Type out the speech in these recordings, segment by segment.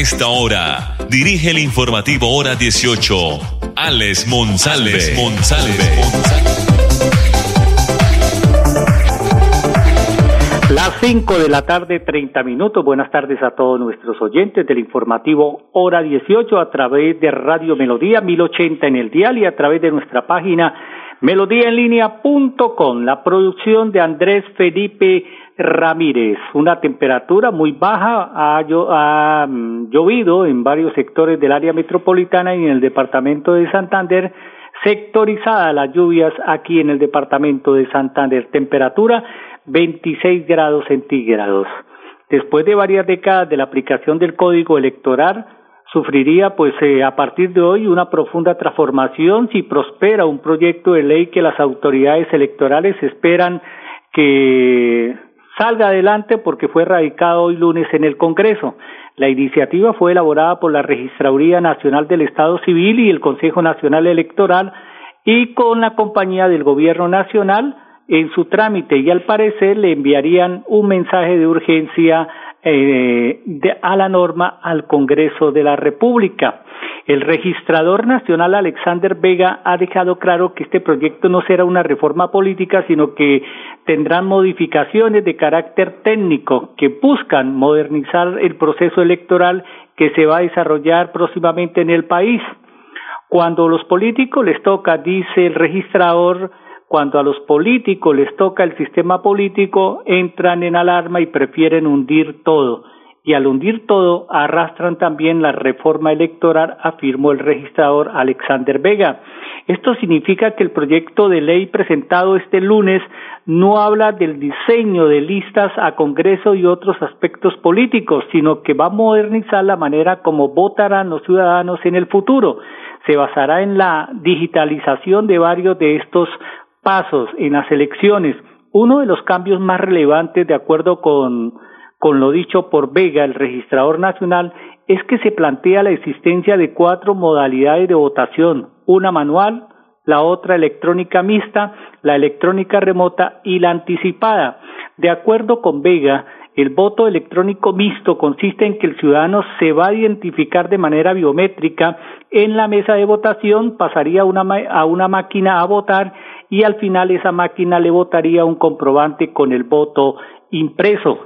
Esta hora, dirige el informativo Hora 18, Alex Monsalve. Monsalve. Las 5 de la tarde, 30 minutos. Buenas tardes a todos nuestros oyentes del informativo Hora 18 a través de Radio Melodía 1080 en el dial y a través de nuestra página melodíaenlínea.com. La producción de Andrés Felipe Ramírez. Una temperatura muy baja ha, mm, llovido en varios sectores del área metropolitana y en el departamento de Santander sectorizada las lluvias aquí en el departamento de Santander. Temperatura 26 grados centígrados. Después de varias décadas de la aplicación del código electoral, sufriría pues eh, a partir de hoy una profunda transformación si prospera un proyecto de ley que las autoridades electorales esperan que salga adelante porque fue radicado hoy lunes en el Congreso. La iniciativa fue elaborada por la Registraduría Nacional del Estado Civil y el Consejo Nacional Electoral y con la compañía del Gobierno Nacional en su trámite y al parecer le enviarían un mensaje de urgencia eh, de, a la norma al Congreso de la República. El registrador nacional Alexander Vega ha dejado claro que este proyecto no será una reforma política, sino que tendrán modificaciones de carácter técnico que buscan modernizar el proceso electoral que se va a desarrollar próximamente en el país. Cuando los políticos les toca, dice el registrador, cuando a los políticos les toca el sistema político, entran en alarma y prefieren hundir todo. Y al hundir todo, arrastran también la reforma electoral, afirmó el registrador Alexander Vega. Esto significa que el proyecto de ley presentado este lunes no habla del diseño de listas a Congreso y otros aspectos políticos, sino que va a modernizar la manera como votarán los ciudadanos en el futuro. Se basará en la digitalización de varios de estos pasos en las elecciones. Uno de los cambios más relevantes, de acuerdo con, lo dicho por Vega, el registrador nacional, es que se plantea la existencia de cuatro modalidades de votación, una manual, la otra electrónica mixta, la electrónica remota y la anticipada. De acuerdo con Vega, el voto electrónico mixto consiste en que el ciudadano se va a identificar de manera biométrica en la mesa de votación, pasaría una, a una máquina a votar y al final esa máquina le votaría un comprobante con el voto impreso.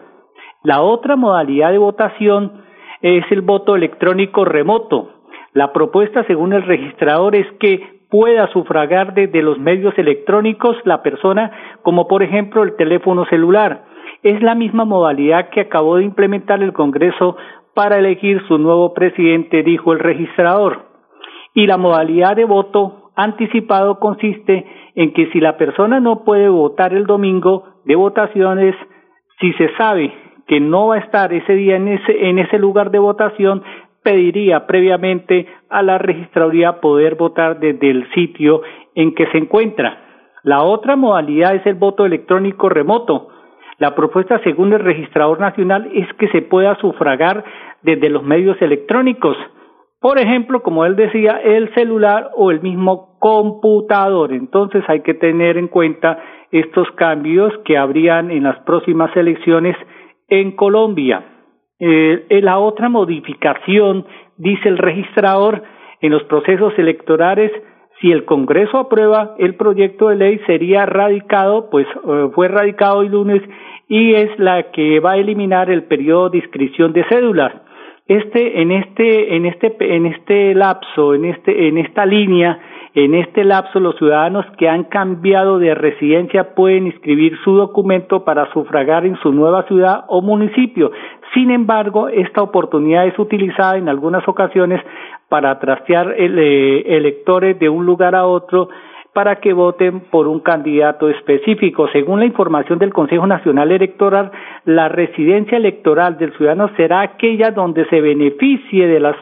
La otra modalidad de votación es el voto electrónico remoto. La propuesta, según el registrador, es que pueda sufragar desde los medios electrónicos la persona, como por ejemplo el teléfono celular. Es la misma modalidad que acabó de implementar el Congreso para elegir su nuevo presidente, dijo el registrador. Y la modalidad de voto anticipado consiste en que si la persona no puede votar el domingo de votaciones, si se sabe que no va a estar ese día en ese, en ese lugar de votación, pediría previamente a la registraduría poder votar desde el sitio en que se encuentra. La otra modalidad es el voto electrónico remoto. La propuesta, según el registrador nacional, es que se pueda sufragar desde los medios electrónicos. Por ejemplo, como él decía, el celular o el mismo computador. Entonces hay que tener en cuenta estos cambios que habrían en las próximas elecciones en Colombia. Eh, la otra modificación, dice el registrador, en los procesos electorales, si el Congreso aprueba el proyecto de ley, sería radicado, pues eh, fue radicado hoy lunes, y es la que va a eliminar el periodo de inscripción de cédulas. Este, en este, en este, en este lapso, en este, en esta línea, en este lapso los ciudadanos que han cambiado de residencia pueden inscribir su documento para sufragar en su nueva ciudad o municipio. Sin embargo, esta oportunidad es utilizada en algunas ocasiones para trastear eh, electores de un lugar a otro para que voten por un candidato específico. Según la información del Consejo Nacional Electoral, la residencia electoral del ciudadano será aquella donde se beneficie de las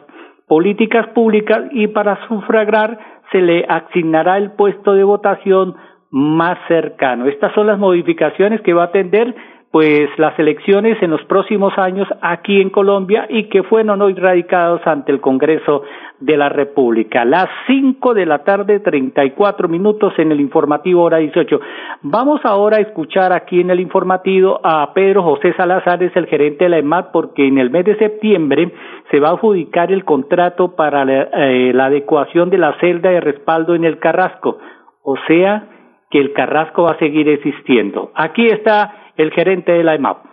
políticas públicas y para sufragar se le asignará el puesto de votación más cercano. Estas son las modificaciones que va a atender pues las elecciones en los próximos años aquí en Colombia y que fueron hoy radicados ante el Congreso de la República. Las cinco de la tarde, treinta y cuatro minutos en el informativo hora dieciocho. Vamos ahora a escuchar aquí en el informativo a Pedro José Salazar, es el gerente de la EMAT, porque en el mes de septiembre se va a adjudicar el contrato para la, eh, la adecuación de la celda de respaldo en el Carrasco. O sea, que el Carrasco va a seguir existiendo. Aquí está el gerente de la EMAP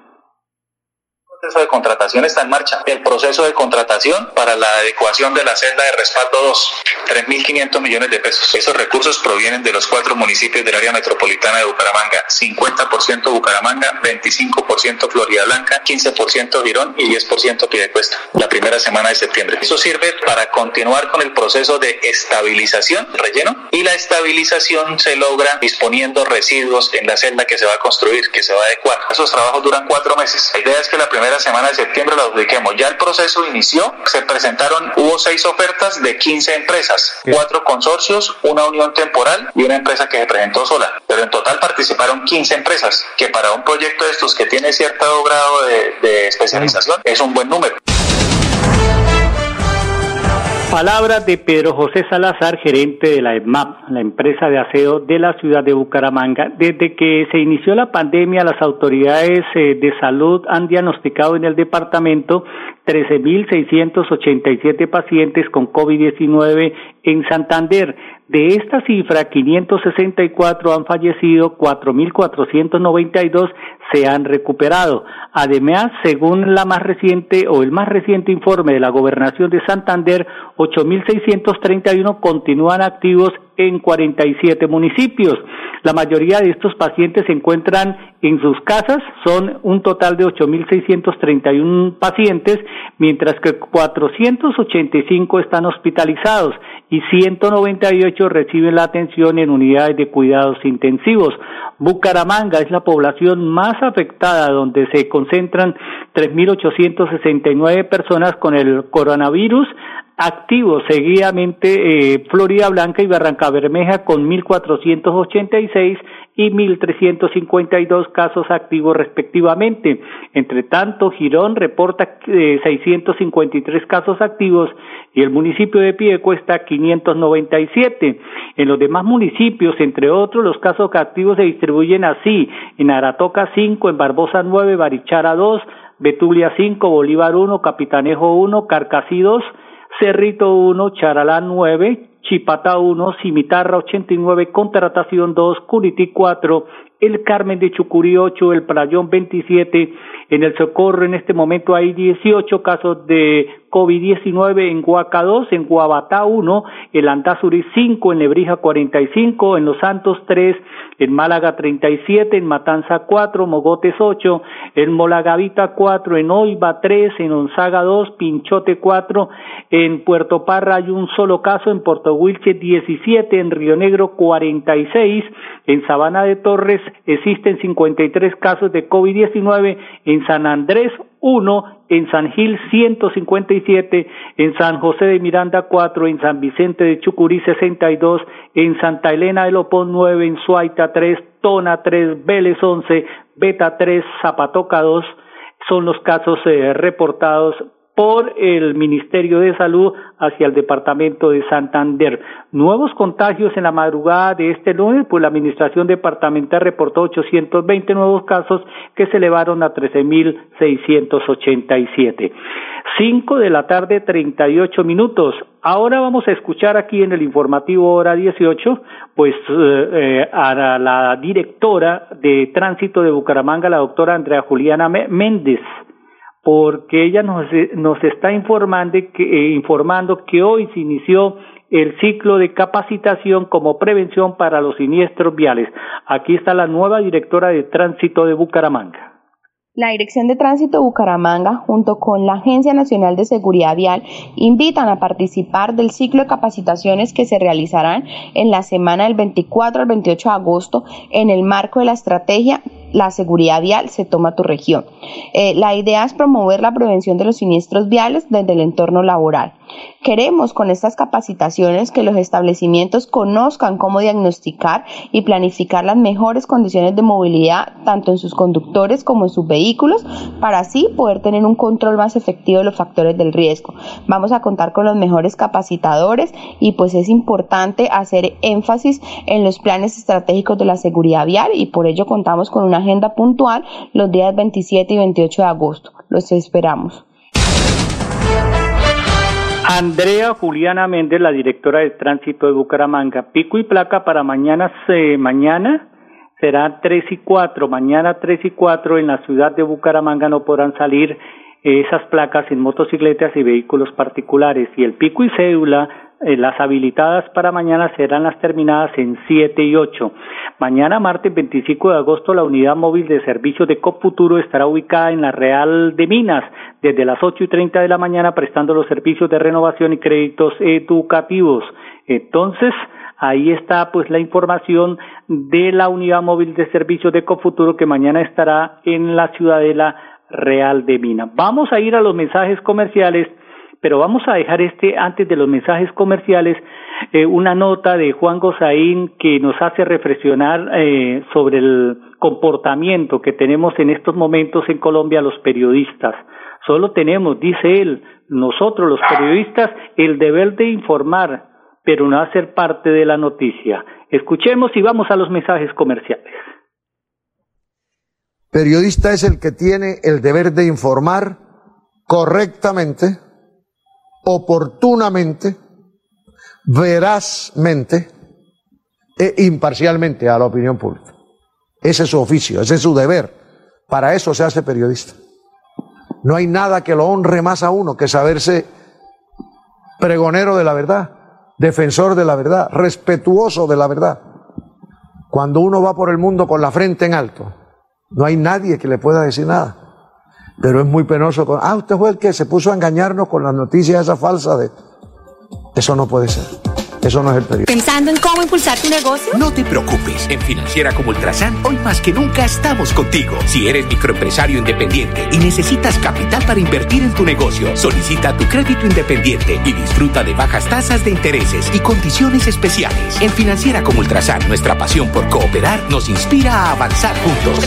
proceso de contratación está en marcha. El proceso de contratación para la adecuación de la celda de respaldo 2, 3.500 millones de pesos. Esos recursos provienen de los cuatro municipios del área metropolitana de Bucaramanga. 50% Bucaramanga, 25% Florida Blanca, 15% Girón y 10% Piedecuesta. La primera semana de septiembre. Eso sirve para continuar con el proceso de estabilización, relleno, y la estabilización se logra disponiendo residuos en la celda que se va a construir, que se va a adecuar. Esos trabajos duran cuatro meses. La idea es que la primera semana de septiembre la adjudiquemos. Ya el proceso inició, se presentaron, hubo seis ofertas de 15 empresas, cuatro consorcios, una unión temporal y una empresa que se presentó sola. Pero en total participaron 15 empresas, que para un proyecto de estos que tiene cierto grado de, de especialización es un buen número. Palabras de Pedro José Salazar, gerente de la EMAP, la empresa de aseo de la ciudad de Bucaramanga. Desde que se inició la pandemia, las autoridades eh, de salud han diagnosticado en el departamento 13.687 pacientes con COVID-19 en Santander. De esta cifra, 564 han fallecido, 4.492 se han recuperado. Además, según la más reciente o el más reciente informe de la Gobernación de Santander, 8.631 continúan activos en 47 municipios. La mayoría de estos pacientes se encuentran en sus casas, son un total de 8.631 pacientes, mientras que 485 están hospitalizados y 198 reciben la atención en unidades de cuidados intensivos. Bucaramanga es la población más afectada, donde se concentran 3.869 personas con el coronavirus activos seguidamente eh, Florida Blanca y Barranca Bermeja con 1.486 y 1.352 casos activos respectivamente. Entre tanto, Girón reporta eh, 653 casos activos y el municipio de Piedecuesta 597. En los demás municipios, entre otros, los casos activos se distribuyen así: en Aratoca 5, en Barbosa 9, Barichara 2, Betulia 5, Bolívar 1, Capitanejo 1, Carcasí 2, Cerrito 1, Charalá 9, Chipata 1, Cimitarra 89, Contratación 2, Curiti 4, El Carmen de Chucurí 8, El Playón 27, en el Socorro en este momento hay 18 casos de COVID-19 en Huaca 2, en Guabatá 1, en Landazuri 5, en Lebrija 45, en Los Santos 3, en Málaga 37, en Matanza 4, Mogotes 8, en Molagavita 4, en Oiva 3, en Onzaga 2, Pinchote 4, en Puerto Parra hay un solo caso, en Puerto Wilche 17, en Río Negro 46, en Sabana de Torres existen 53 casos de COVID-19, en San Andrés 1, en San Gil 157, en San José de Miranda 4, en San Vicente de Chucurí 62, en Santa Elena de Lopón 9, en Suaita 3, Tona 3, Vélez 11, Beta 3, Zapatoca 2, son los casos eh, reportados por el Ministerio de Salud hacia el Departamento de Santander. Nuevos contagios en la madrugada de este lunes, pues la Administración Departamental reportó 820 nuevos casos que se elevaron a 13.687. Cinco de la tarde, 38 minutos. Ahora vamos a escuchar aquí en el informativo hora 18, pues eh, eh, a la directora de tránsito de Bucaramanga, la doctora Andrea Juliana Méndez porque ella nos, nos está informando que, eh, informando que hoy se inició el ciclo de capacitación como prevención para los siniestros viales. Aquí está la nueva directora de tránsito de Bucaramanga. La Dirección de Tránsito Bucaramanga, junto con la Agencia Nacional de Seguridad Vial, invitan a participar del ciclo de capacitaciones que se realizarán en la semana del 24 al 28 de agosto en el marco de la estrategia La seguridad vial se toma tu región. Eh, la idea es promover la prevención de los siniestros viales desde el entorno laboral. Queremos con estas capacitaciones que los establecimientos conozcan cómo diagnosticar y planificar las mejores condiciones de movilidad tanto en sus conductores como en sus vehículos para así poder tener un control más efectivo de los factores del riesgo. Vamos a contar con los mejores capacitadores y pues es importante hacer énfasis en los planes estratégicos de la seguridad vial y por ello contamos con una agenda puntual los días 27 y 28 de agosto. Los esperamos. Andrea Juliana Méndez, la directora de tránsito de Bucaramanga. Pico y placa para mañana, mañana será tres y cuatro. Mañana tres y cuatro en la ciudad de Bucaramanga no podrán salir esas placas en motocicletas y vehículos particulares. Y el pico y cédula eh, las habilitadas para mañana serán las terminadas en 7 y 8. Mañana, martes 25 de agosto, la unidad móvil de servicio de Coputuro estará ubicada en la Real de Minas desde las 8 y 30 de la mañana prestando los servicios de renovación y créditos educativos. Entonces, ahí está pues la información de la unidad móvil de servicio de Coputuro que mañana estará en la ciudadela Real de Minas. Vamos a ir a los mensajes comerciales pero vamos a dejar este antes de los mensajes comerciales eh, una nota de Juan Gozaín que nos hace reflexionar eh, sobre el comportamiento que tenemos en estos momentos en Colombia los periodistas. Solo tenemos, dice él, nosotros los periodistas el deber de informar, pero no hacer parte de la noticia. Escuchemos y vamos a los mensajes comerciales. Periodista es el que tiene el deber de informar correctamente oportunamente, verazmente e imparcialmente a la opinión pública. Ese es su oficio, ese es su deber. Para eso se hace periodista. No hay nada que lo honre más a uno que saberse pregonero de la verdad, defensor de la verdad, respetuoso de la verdad. Cuando uno va por el mundo con la frente en alto, no hay nadie que le pueda decir nada. Pero es muy penoso. Con, ah, usted fue el que se puso a engañarnos con las noticias esa falsa de... Eso no puede ser. Eso no es el periodismo. ¿Pensando en cómo impulsar tu negocio? No te preocupes. En Financiera como Ultrasan, hoy más que nunca estamos contigo. Si eres microempresario independiente y necesitas capital para invertir en tu negocio, solicita tu crédito independiente y disfruta de bajas tasas de intereses y condiciones especiales. En Financiera como Ultrasan, nuestra pasión por cooperar nos inspira a avanzar juntos.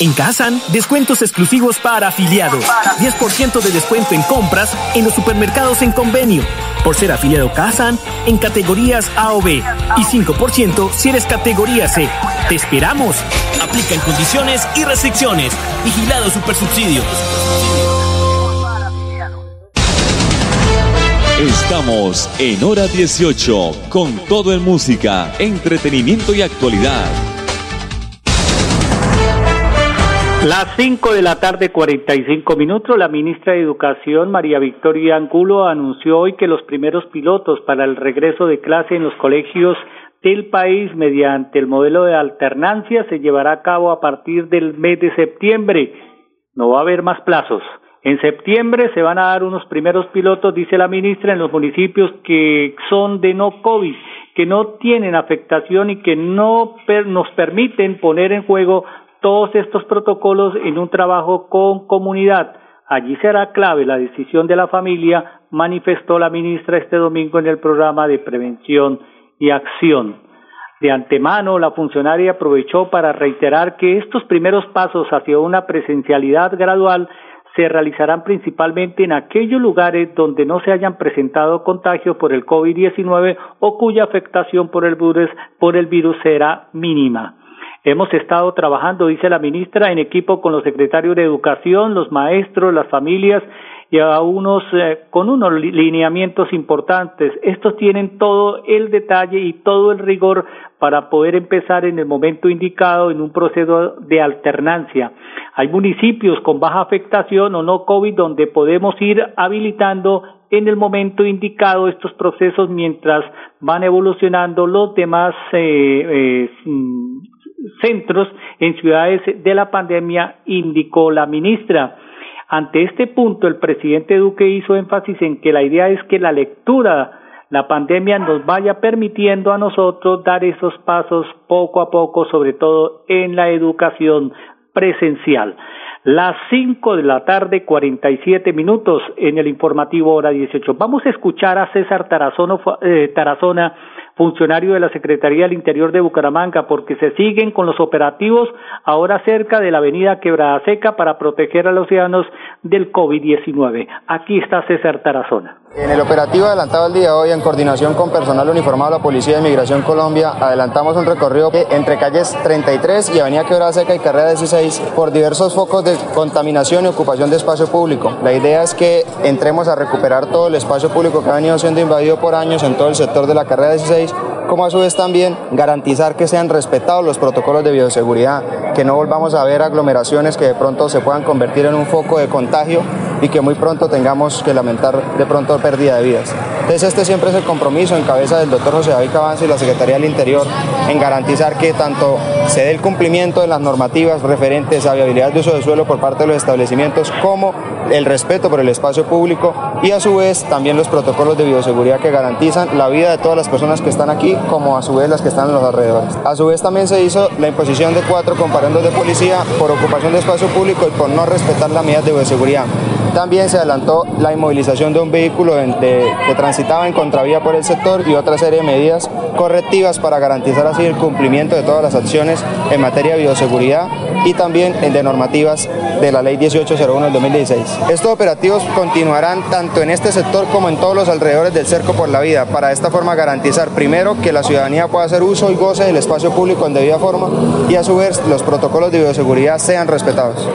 En Kazan, descuentos exclusivos para afiliados. 10% de descuento en compras en los supermercados en convenio. Por ser afiliado Kazan en categorías A o B. Y 5% si eres categoría C. ¡Te esperamos! Aplica en condiciones y restricciones. Vigilado Supersubsidio. Estamos en hora 18 con todo en música, entretenimiento y actualidad. Las 5 de la tarde, 45 minutos, la ministra de Educación, María Victoria Angulo, anunció hoy que los primeros pilotos para el regreso de clase en los colegios del país mediante el modelo de alternancia se llevará a cabo a partir del mes de septiembre. No va a haber más plazos. En septiembre se van a dar unos primeros pilotos, dice la ministra, en los municipios que son de no COVID, que no tienen afectación y que no nos permiten poner en juego todos estos protocolos en un trabajo con comunidad. Allí será clave la decisión de la familia, manifestó la ministra este domingo en el programa de prevención y acción. De antemano, la funcionaria aprovechó para reiterar que estos primeros pasos hacia una presencialidad gradual se realizarán principalmente en aquellos lugares donde no se hayan presentado contagios por el COVID-19 o cuya afectación por el virus, por el virus será mínima. Hemos estado trabajando, dice la ministra, en equipo con los secretarios de Educación, los maestros, las familias y a unos eh, con unos lineamientos importantes. Estos tienen todo el detalle y todo el rigor para poder empezar en el momento indicado en un proceso de alternancia. Hay municipios con baja afectación o no COVID donde podemos ir habilitando en el momento indicado estos procesos mientras van evolucionando los demás eh, eh, centros en ciudades de la pandemia, indicó la ministra. Ante este punto, el presidente Duque hizo énfasis en que la idea es que la lectura, la pandemia nos vaya permitiendo a nosotros dar esos pasos poco a poco, sobre todo en la educación presencial. Las cinco de la tarde, cuarenta y siete minutos en el informativo hora dieciocho. Vamos a escuchar a César Tarazona, eh, Tarazona funcionario de la Secretaría del Interior de Bucaramanga, porque se siguen con los operativos ahora cerca de la avenida Quebrada Seca para proteger a los ciudadanos del COVID-19. Aquí está César Tarazona. En el operativo adelantado el día de hoy, en coordinación con personal uniformado de la Policía de Inmigración Colombia, adelantamos un recorrido entre calles 33 y Avenida Quebrada Seca y Carrera 16 por diversos focos de contaminación y ocupación de espacio público. La idea es que entremos a recuperar todo el espacio público que ha venido siendo invadido por años en todo el sector de la Carrera 16 como a su vez también garantizar que sean respetados los protocolos de bioseguridad, que no volvamos a ver aglomeraciones que de pronto se puedan convertir en un foco de contagio y que muy pronto tengamos que lamentar de pronto pérdida de vidas. Entonces este siempre es el compromiso en cabeza del doctor José David Cabanza y la Secretaría del Interior en garantizar que tanto se dé el cumplimiento de las normativas referentes a viabilidad de uso de suelo por parte de los establecimientos como el respeto por el espacio público y a su vez también los protocolos de bioseguridad que garantizan la vida de todas las personas que están aquí como a su vez las que están en los alrededores. A su vez también se hizo la imposición de cuatro comparendos de policía por ocupación de espacio público y por no respetar las medidas de bioseguridad. También se adelantó la inmovilización de un vehículo que transitaba en contravía por el sector y otra serie de medidas correctivas para garantizar así el cumplimiento de todas las acciones en materia de bioseguridad y también de normativas de la Ley 1801 del 2016. Estos operativos continuarán tanto en este sector como en todos los alrededores del cerco por la vida, para de esta forma garantizar primero que la ciudadanía pueda hacer uso y goce del espacio público en debida forma y a su vez los protocolos de bioseguridad sean respetados.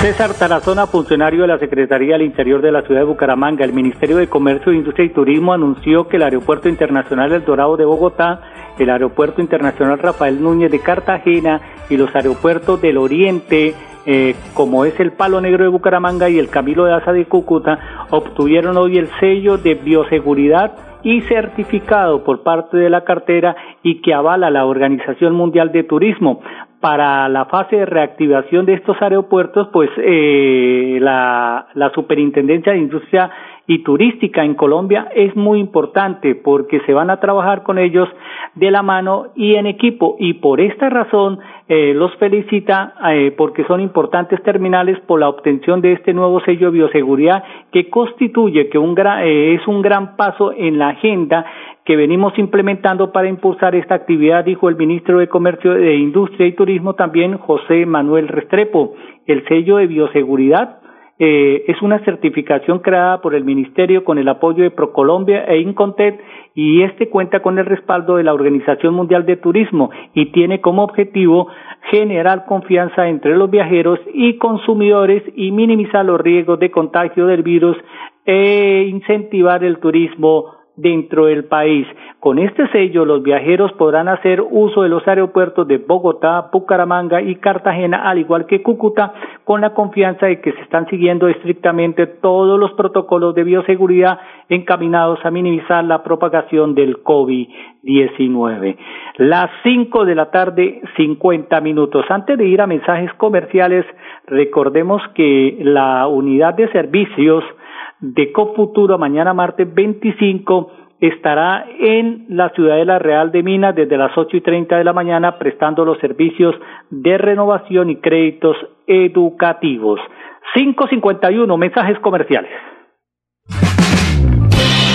César Tarazona, funcionario de la Secretaría del Interior de la ciudad de Bucaramanga, el Ministerio de Comercio, Industria y Turismo anunció que el Aeropuerto Internacional El Dorado de Bogotá, el Aeropuerto Internacional Rafael Núñez de Cartagena y los aeropuertos del Oriente, eh, como es el Palo Negro de Bucaramanga y el Camilo de Asa de Cúcuta, obtuvieron hoy el sello de bioseguridad y certificado por parte de la cartera y que avala la Organización Mundial de Turismo. Para la fase de reactivación de estos aeropuertos, pues eh, la, la Superintendencia de Industria y turística en Colombia es muy importante porque se van a trabajar con ellos de la mano y en equipo. Y por esta razón eh, los felicita eh, porque son importantes terminales por la obtención de este nuevo sello de bioseguridad que constituye que un gran, eh, es un gran paso en la agenda que venimos implementando para impulsar esta actividad, dijo el ministro de Comercio, de Industria y Turismo también, José Manuel Restrepo. El sello de bioseguridad eh, es una certificación creada por el Ministerio con el apoyo de Procolombia e Incontet y este cuenta con el respaldo de la Organización Mundial de Turismo y tiene como objetivo generar confianza entre los viajeros y consumidores y minimizar los riesgos de contagio del virus e incentivar el turismo dentro del país. Con este sello, los viajeros podrán hacer uso de los aeropuertos de Bogotá, Bucaramanga y Cartagena, al igual que Cúcuta, con la confianza de que se están siguiendo estrictamente todos los protocolos de bioseguridad encaminados a minimizar la propagación del COVID-19. Las cinco de la tarde, cincuenta minutos. Antes de ir a mensajes comerciales, recordemos que la unidad de servicios de Cofuturo mañana martes 25 estará en la Ciudadela Real de Minas desde las ocho y treinta de la mañana prestando los servicios de renovación y créditos educativos. 551 mensajes comerciales.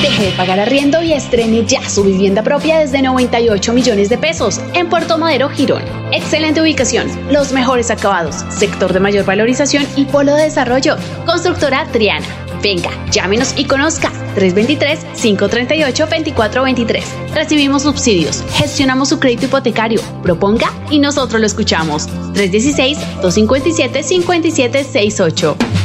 Deje de pagar arriendo y estrene ya su vivienda propia desde 98 millones de pesos en Puerto Madero, Girón. Excelente ubicación, los mejores acabados, sector de mayor valorización y polo de desarrollo. Constructora Triana. Venga, llámenos y conozca 323-538-2423. Recibimos subsidios, gestionamos su crédito hipotecario, proponga y nosotros lo escuchamos. 316-257-5768.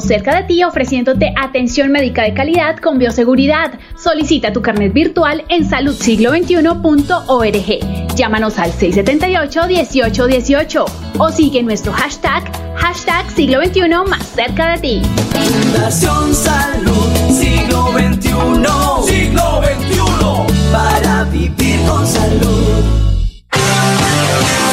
Cerca de ti ofreciéndote atención médica de calidad con bioseguridad. Solicita tu carnet virtual en saludsiglo21.org. Llámanos al 678-1818 o sigue nuestro hashtag, hashtag siglo XXI más cerca de ti. Fundación Salud Siglo XXI. Siglo XXI. Para vivir con salud.